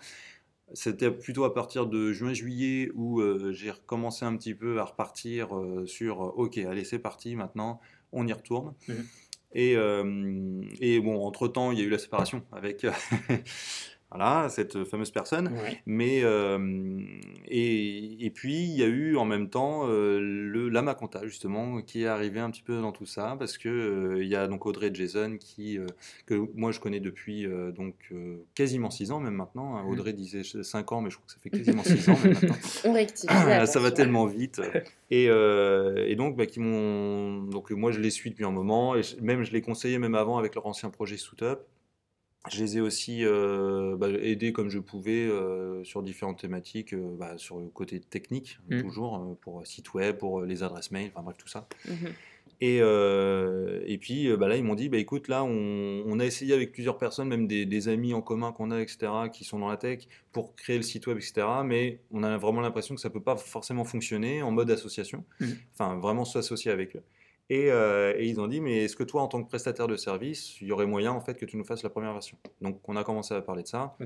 C'était plutôt à partir de juin-juillet où euh, j'ai recommencé un petit peu à repartir sur OK, allez, c'est parti, maintenant, on y retourne. Mmh. Et, et, bon, entre-temps, il y a eu la séparation avec [LAUGHS] Voilà, cette fameuse personne. Mais, euh, et, et, puis, il y a eu en même temps euh, le Lama Conta, justement, qui est arrivé un petit peu dans tout ça, parce que euh, il y a donc Audrey Jason, qui, que moi je connais depuis donc, quasiment 6 ans, même maintenant. Hein. Mmh. Audrey disait 5 ans, mais je crois que ça fait quasiment 6 ans maintenant. [LAUGHS] On rectifie. ça va tellement vite. Et, et donc, bah, qui m'ont. Donc, moi je les suis depuis un moment, et même je les conseillais même avant avec leur ancien projet Suitup. Je les ai aussi euh, bah, aidés comme je pouvais euh, sur différentes thématiques, euh, bah, sur le côté technique, mmh. toujours, pour site web, pour les adresses mail, enfin bref, tout ça. Mmh et, et puis bah, là, ils m'ont dit bah, écoute, là, on, a essayé avec plusieurs personnes, même des, amis en commun qu'on a, etc., qui sont dans la tech, pour créer le site web, etc., mais on a vraiment l'impression que ça ne peut pas forcément fonctionner en mode association, mmh enfin, vraiment s'associer avec eux. Euh, et, ils ont dit, mais est-ce que toi, en tant que prestataire de service, il y aurait moyen en fait que tu nous fasses la première version? Donc, on a commencé à parler de ça.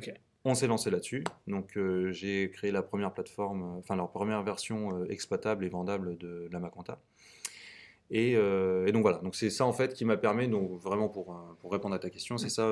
On s'est lancé là-dessus. Donc, euh, j'ai créé la première plateforme, euh, enfin, leur première version exploitable et vendable de, la Maconta. Et, donc voilà, donc c'est ça en fait qui m'a permis, donc vraiment pour, pour répondre à ta question, c'est ça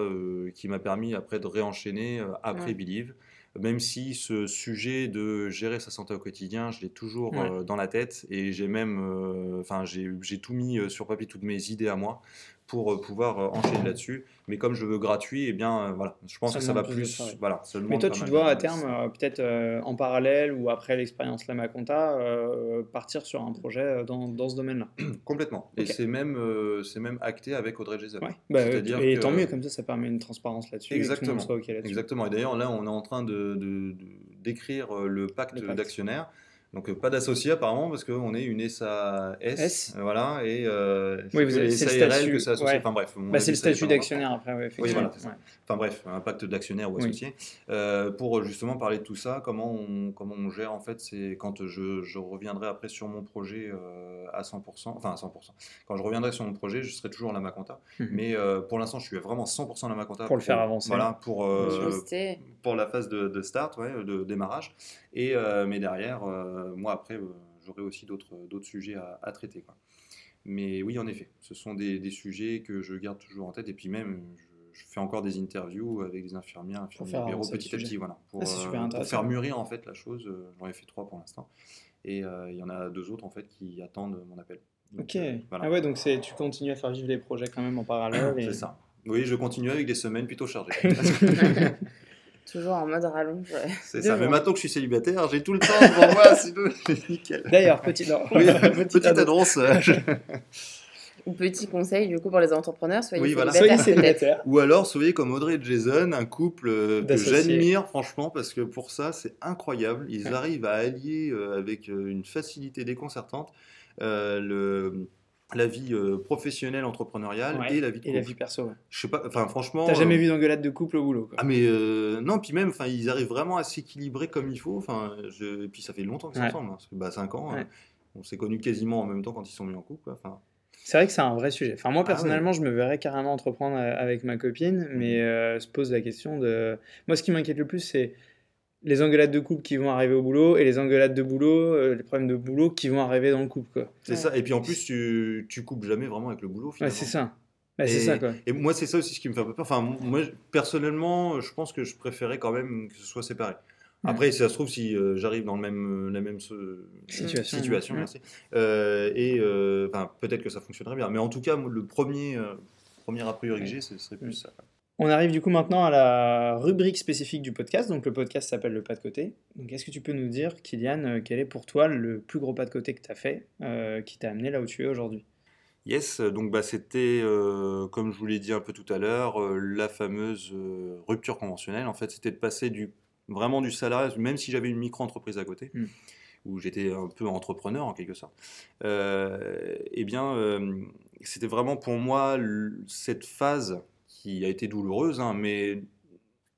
qui m'a permis après de réenchaîner après Believe même si ce sujet de gérer sa santé au quotidien, je l'ai toujours dans la tête et j'ai même, enfin, j'ai tout mis sur papier, toutes mes idées à moi pour euh, pouvoir euh, enchaîner là-dessus. Mais comme je veux gratuit, et eh bien euh, voilà, je pense que ça va plus. Voilà, Mais toi, tu dois à terme, peut-être en parallèle ou après l'expérience Lama Conta, partir sur un projet dans, dans ce domaine-là? [CLEARS THROAT] Complètement. Et c'est même, c'est même acté avec Audrey. Ouais. Bah, et tant mieux, comme ça, ça permet une transparence là-dessus. Exactement. Exactement. Et d'ailleurs, là, on est en train de, d'écrire le pacte, pacte. d'actionnaires. Donc euh, pas d'associé apparemment parce qu'on est une SAS, voilà, et euh, oui, vous avez, c'est le statut, que c'est associé. Enfin bref, bah, c'est le statut d'actionnaire après, oui, oui voilà, Enfin bref, un pacte d'actionnaire ou associé. Euh, pour justement parler de tout ça, comment on, comment on gère en fait, c'est quand je, je, reviendrai après sur mon projet euh, à 100%, enfin à 100%. Quand je reviendrai sur mon projet, je serai toujours la Maconta, mhm. mais euh, pour l'instant, je suis vraiment 100% la Maconta. Pour, le faire avancer. Voilà, pour, pour la phase de, de start, ouais, de démarrage. Et mais derrière, moi après, j'aurai aussi d'autres d'autres sujets à, à traiter. Quoi. Mais oui, en effet, ce sont des, des, sujets que je garde toujours en tête. Et puis même, je fais encore des interviews avec des infirmières, infirmiers bureau petit à petit, voilà, pour, ah, euh, pour, faire mûrir en fait la chose. Euh, j'en ai fait trois pour l'instant, et euh, il y en a deux autres en fait qui attendent mon appel. ok. Ah ouais, donc tu continues à faire vivre les projets quand même en parallèle. [COUGHS] C'est ça. Oui, je continue avec des semaines plutôt chargées. [LAUGHS] [LAUGHS] Toujours en mode rallonge. C'est ça. Mais maintenant que je suis célibataire, j'ai tout le temps devant moi, [LAUGHS] sinon nickel. D'ailleurs, petit, [LAUGHS] petite, annonce. Ou petit conseil du coup pour les entrepreneurs, soyez, célibataires, Ou alors soyez comme Audrey et Jason, un couple euh, que j'admire franchement parce que pour ça c'est incroyable. Ils arrivent à allier euh, avec euh, une facilité déconcertante le la vie professionnelle entrepreneuriale et la vie de couple. Et la vie perso. Je sais pas, enfin franchement. T'as jamais vu d'engueulade de couple au boulot quoi. Ah mais non, puis même, enfin ils arrivent vraiment à s'équilibrer comme il faut. Enfin, je... et puis ça fait longtemps qu'ils sont ensemble, hein, parce que bah 5 ans. on s'est connus quasiment en même temps quand ils sont mis en couple. Enfin, c'est vrai que c'est un vrai sujet. Enfin, moi, ah personnellement, je me verrais carrément entreprendre euh, avec ma copine, mais mhm. euh, se pose la question de. Moi, ce qui m'inquiète le plus, c'est les engueulades de couple qui vont arriver au boulot et les engueulades de boulot, euh, les problèmes de boulot qui vont arriver dans le couple. C'est ça. Et puis en plus, tu, tu coupes jamais vraiment avec le boulot. Ouais, c'est ça. c'est ça quoi. Et moi, c'est ça aussi ce qui me fait un peu peur. Enfin, moi, personnellement, je pense que je préférais quand même que ce soit séparé. Après, si ça se trouve, si euh, j'arrive dans le même, euh, la même situation, situation merci. Euh, et peut-être que ça fonctionnerait bien. Mais en tout cas, le premier, premier a priori que j'ai, ce serait plus ça. On arrive du coup maintenant à la rubrique spécifique du podcast. Donc le podcast s'appelle le pas de côté. Donc est-ce que tu peux nous dire, Kylian, quel est pour toi le plus gros pas de côté que tu as fait, qui t'a amené là où tu es aujourd'hui? Yes, donc bah, c'était, comme je vous l'ai dit un peu tout à l'heure, la fameuse rupture conventionnelle. En fait, c'était de passer du vraiment du salariat, même si j'avais une micro-entreprise à côté, mm. où j'étais un peu entrepreneur en quelque sorte, euh, eh bien, euh, c'était vraiment pour moi cette phase qui a été douloureuse, hein, mais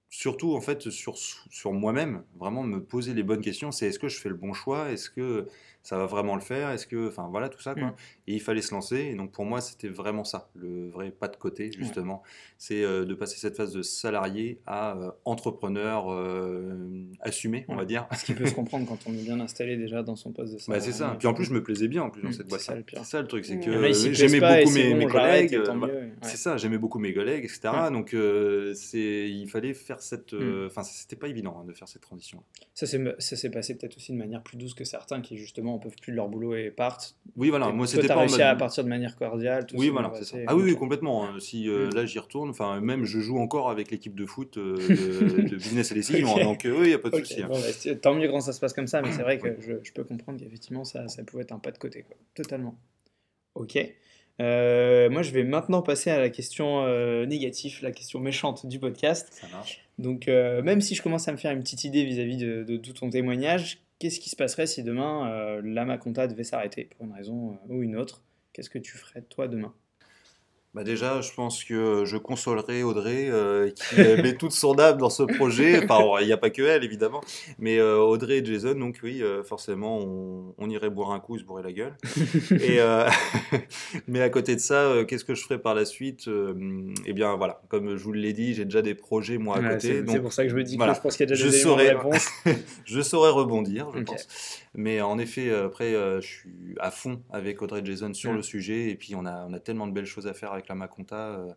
surtout en fait sur, sur moi-même, vraiment me poser les bonnes questions, c'est est-ce que je fais le bon choix, est-ce que ça va vraiment le faire Est-ce que, enfin voilà tout ça quoi. Mm. Et il fallait se lancer. Et donc pour moi c'était vraiment ça, le vrai pas de côté justement, c'est euh, de passer cette phase de salarié à euh, entrepreneur euh, assumé, on va dire. Ce qui peut se comprendre quand on est bien installé déjà dans son poste de salarié. Bah, c'est ça. Puis en plus je me plaisais bien en plus dans mm, cette boîte. C'est ça, le truc, c'est que j'aimais beaucoup mes, collègues. C'est ça, j'aimais beaucoup mes collègues, etc. Donc c'est, il fallait faire cette, mm. enfin c'était pas évident hein, de faire cette transition. Ça s'est passé peut-être aussi de manière plus douce que certains qui justement peuvent plus de leur boulot et partent. Oui, voilà. Moi, c'était pas réussi à partir de manière cordiale. oui, voilà, c'est ça. Ah oui, oui, complètement. Hein. Si euh, mm. là j'y retourne, enfin même je joue encore avec l'équipe de foot euh, [LAUGHS] de, Business et les okay. donc oui, il n'y a pas de souci. Hein. Bah, tant mieux quand ça se passe comme ça, mais c'est vrai [COUGHS] que je, peux comprendre qu'effectivement ça, ça pouvait être un pas de côté, quoi. Totalement. Ok. Euh, moi, je vais maintenant passer à la question négative, la question méchante du podcast. Ça marche. Donc, même si je commence à me faire une petite idée vis-à-vis de, de, tout ton témoignage, qu'est-ce qui se passerait si demain euh, la Maconta devait s'arrêter pour une raison euh, ou une autre? Qu'est-ce que tu ferais toi demain? Bah déjà, je pense que je consolerai Audrey euh, qui [LAUGHS] met toute son âme dans ce projet. Enfin, il n'y a pas que elle, évidemment. Mais euh, Audrey et Jason, donc oui, euh, forcément, on, irait boire un coup, se bourrer la gueule. [LAUGHS] et, [LAUGHS] mais à côté de ça, qu'est-ce que je ferai par la suite Eh bien, voilà, comme je vous l'ai dit, j'ai déjà des projets, moi, à côté. C'est pour ça que je me dis que je pense qu'il y a déjà des saurais, réponses. je saurais rebondir, je pense. Mais en effet, après, je suis à fond avec Audrey Jason sur le sujet. Et puis, on a, on a tellement de belles choses à faire avec la Maconta, euh,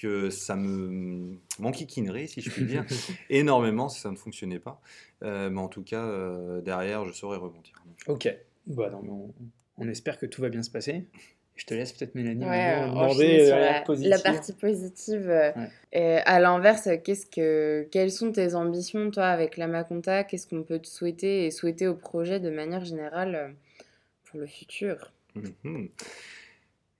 que ça me m'enquiquinerait, si je puis dire, [LAUGHS] énormément si ça ne fonctionnait pas. Euh, mais en tout cas, euh, derrière, je saurais rebondir. Ok. Bon, on, on, espère que tout va bien se passer. Je te laisse peut-être, Mélanie, demander la, la, partie positive. Et à l'inverse, qu'est-ce que, quelles sont tes ambitions, toi, avec l'Amaconta Qu'est-ce qu'on peut te souhaiter et souhaiter au projet de manière générale pour le futur? Mhm.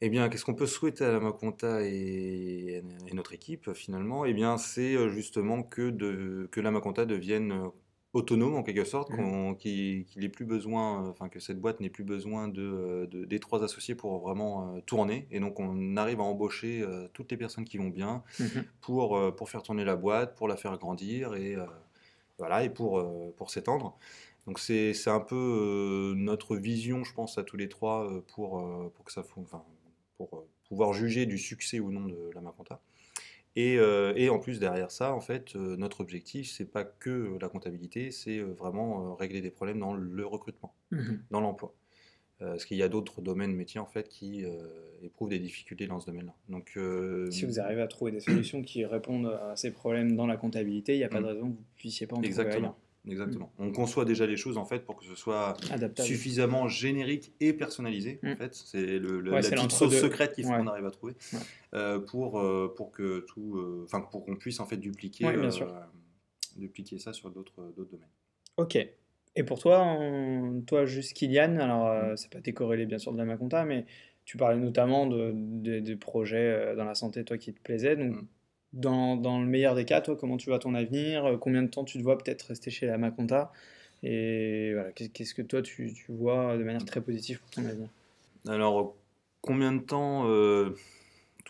Eh bien, qu'est-ce qu'on peut souhaiter à la Maconta et, et notre équipe finalement? Eh bien, c'est euh, justement que, de, que la Maconta devienne euh, autonome en quelque sorte, mmh. qu'il n'ait plus besoin, euh, enfin que cette boîte n'ait plus besoin de, des trois associés pour vraiment tourner. Et donc, on arrive à embaucher toutes les personnes qui vont bien mmh pour, pour faire tourner la boîte, pour la faire grandir et voilà et pour, pour s'étendre. Donc c'est un peu notre vision, je pense, à tous les trois pour, pour que ça pour euh, pouvoir juger du succès ou non de la Maconta. Et, euh, et, en plus derrière ça, en fait, euh, notre objectif, c'est pas que la comptabilité, c'est vraiment régler des problèmes dans le recrutement, mmh dans l'emploi. parce qu'il y a d'autres domaines métiers en fait qui éprouvent des difficultés dans ce domaine-là. Donc, si vous arrivez à trouver des solutions qui répondent à ces problèmes dans la comptabilité, il n'y a pas de mmh. raison que vous puissiez pas en Exactement. trouver Exactement. On conçoit déjà les choses en fait pour que ce soit suffisamment générique et personnalisé. En mm. fait, c'est le, la petite chose secrète qu'il faut qu'on arrive à trouver euh, pour euh, pour que tout, euh, enfin pour qu'on puisse en fait dupliquer dupliquer ça sur d'autres d'autres domaines. Ok. Et pour toi, toi juste Kylian, alors mm. c'est pas décorrélé bien sûr de la Maconta, mais tu parlais notamment de, des projets dans la santé, toi qui te plaisait, donc. Dans, dans, le meilleur des cas, toi, comment tu vois ton avenir euh, Combien de temps tu te vois peut-être rester chez la Maconta Et voilà, qu'est-ce que toi, tu, tu, vois de manière très positive pour ton avenir? Alors, combien de temps euh,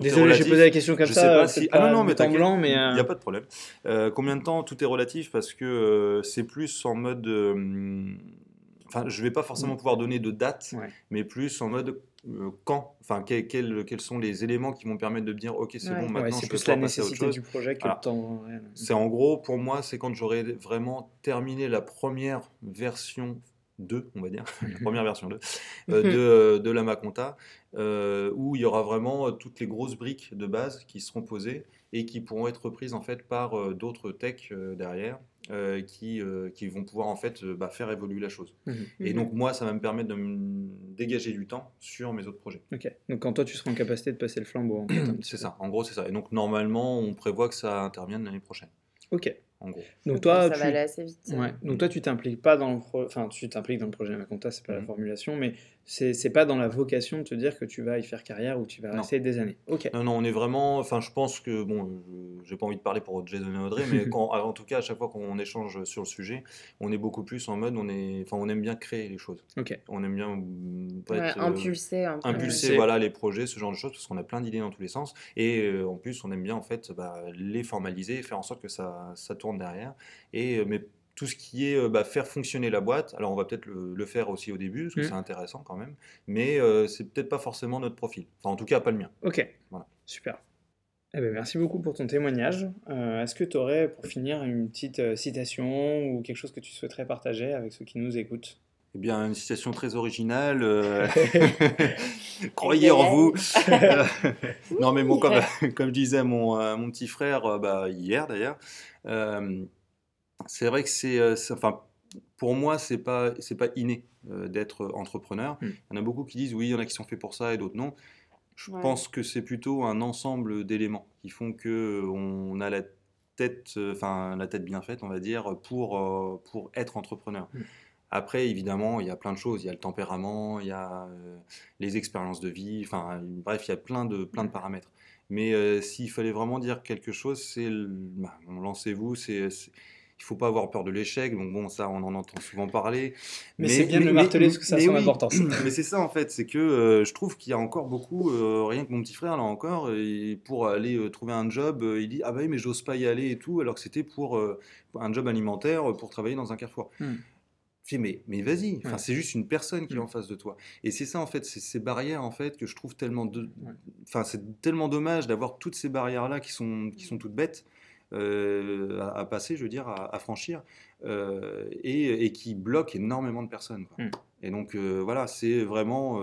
Désolé, j'ai posé la question comme ça. Sais pas ah non, non, mais blanc, mais il n'y a pas de problème. Euh, combien de temps Tout est relatif? Parce que c'est plus en mode. Enfin, je vais pas forcément mm. pouvoir donner de date, mais plus en mode euh, quand, enfin quels, quels, sont les éléments qui vont permettre de dire ok c'est bon maintenant je peux la à autre chose. du projet que le temps. C'est en gros pour moi c'est quand j'aurai vraiment terminé la première version 2 on va dire [LAUGHS] la première version 2 euh, [LAUGHS] de, de, la Maconta euh, où il y aura vraiment toutes les grosses briques de base qui seront posées et qui pourront être reprises en fait par d'autres techs derrière euh, qui, euh, qui vont pouvoir en fait euh, bah, faire évoluer la chose. Mmh et mmh donc moi, ça va me permettre de me dégager du temps sur mes autres projets. Ok. Donc quand toi, tu seras en capacité de passer le flambeau. c'est ça. En gros, c'est ça. Et donc normalement, on prévoit que ça intervienne l'année prochaine. Ok. En gros. Donc toi, ça va aller assez vite. Ouais. Donc toi, tu t'impliques pas dans le, enfin, tu t'impliques dans le projet Maconta, c'est pas la mmh. formulation, mais c'est pas dans la vocation de te dire que tu vas y faire carrière ou tu vas rester des années. Ok. Non, non, on est vraiment. Enfin, je pense que bon, j'ai pas envie de parler pour Jason et Audrey, mais [LAUGHS] quand, en tout cas, à chaque fois qu'on échange sur le sujet, on est beaucoup plus en mode, on est, enfin, on aime bien créer les choses. Ok. On aime bien euh, impulser, impulser, voilà, les projets, ce genre de choses, parce qu'on a plein d'idées dans tous les sens, et euh, en plus, on aime bien en fait bah, les formaliser, faire en sorte que ça, ça tourne derrière, et euh, mais tout ce qui est euh, bah, faire fonctionner la boîte. Alors on va peut-être le, faire aussi au début, parce que mmh. c'est intéressant quand même, mais euh, c'est peut-être pas forcément notre profil. Enfin en tout cas pas le mien. Ok, voilà. super. Eh ben, merci beaucoup pour ton témoignage. Euh, est-ce que tu aurais pour finir une petite citation ou quelque chose que tu souhaiterais partager avec ceux qui nous écoutent? Eh bien, une citation très originale. [LAUGHS] [LAUGHS] Croyez en vous. [LAUGHS] non, mais bon, comme, comme disait mon, mon petit frère, bah, hier d'ailleurs, c'est vrai que c'est, euh, enfin, pour moi, c'est pas, c'est pas inné euh, d'être entrepreneur. Hmm. Il y en a beaucoup qui disent oui, il y en a qui sont faits pour ça et d'autres non. Je pense que c'est plutôt un ensemble d'éléments qui font que euh, on a la tête, enfin la tête bien faite, on va dire, pour pour être entrepreneur. Hmm. Après, évidemment, il y a plein de choses. Il y a le tempérament, il y a les expériences de vie. Enfin, bref, il y a plein de plein de hmm. paramètres. Mais s'il fallait vraiment dire quelque chose, c'est bah, lancez-vous. C'est il faut pas avoir peur de l'échec. Donc bon, ça, on en entend souvent parler. Mais, c'est bien de le marteler parce que ça a son importance. [CLEARS THROAT] mais c'est ça en fait, c'est que euh, je trouve qu'il y a encore beaucoup, euh, rien que mon petit frère là encore, et pour aller euh, trouver un job, il dit ah bah oui mais j'ose pas y aller et tout, alors que c'était pour un job alimentaire pour travailler dans un carrefour. Hmm. mais, mais vas-y, enfin, c'est juste une personne qui est hmm. en face de toi. Et c'est ça, en fait, c'est ces barrières, en fait, que je trouve tellement... De... Enfin, c'est tellement dommage d'avoir toutes ces barrières-là qui sont, qui sont toutes bêtes, euh, à, passer, je veux dire, à, franchir, euh, et, qui bloque énormément de personnes. Mmh. Et donc voilà, c'est vraiment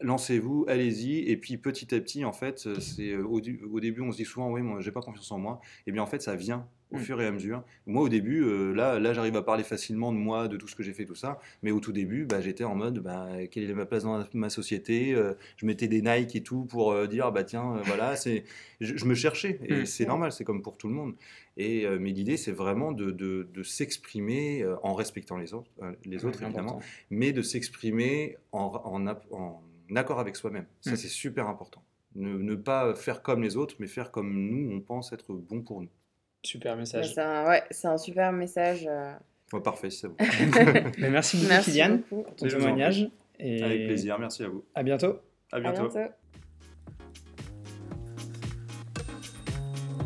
lancez-vous, allez-y. Et puis petit à petit, en fait, c'est au, au, début, on se dit souvent, oui, moi, j'ai pas confiance en moi. Et bien en fait, ça vient au mm. fur et à mesure. Moi, au début, euh, là, là j'arrive à parler facilement de moi, de tout ce que j'ai fait, tout ça. Mais au tout début, bah, j'étais en mode, bah, quelle est ma place dans ma société euh, Je mettais des Nike et tout pour euh, dire, bah tiens, voilà, c'est, je, me cherchais. Et mm. c'est normal, c'est comme pour tout le monde. Et mais l'idée, c'est vraiment de, de, s'exprimer en respectant les autres, les autres évidemment, mais de s'exprimer en, en, en, accord avec soi-même. Ça, mm. c'est super important. Ne, ne, pas faire comme les autres, mais faire comme nous, on pense être bon pour nous. Super message. c'est un, ouais, un super message. Euh. parfait, c'est bon. [LAUGHS] merci beaucoup, Kylian, pour ton témoignage. Et... Avec plaisir, merci à vous. À bientôt. À bientôt.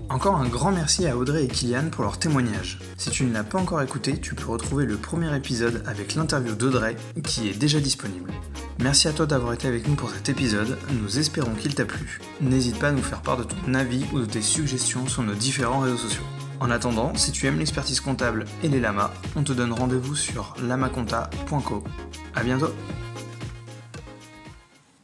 Encore un grand merci à Audrey et Kylian pour leur témoignage. Si tu ne l'as pas encore écouté, tu peux retrouver le premier épisode avec l'interview d'Audrey qui est déjà disponible. Merci à toi d'avoir été avec nous pour cet épisode, nous espérons qu'il t'a plu. N'hésite pas à nous faire part de ton avis ou de tes suggestions sur nos différents réseaux sociaux. En attendant, si tu aimes l'expertise comptable et les lamas, on te donne rendez-vous sur lamaconta.co. A bientôt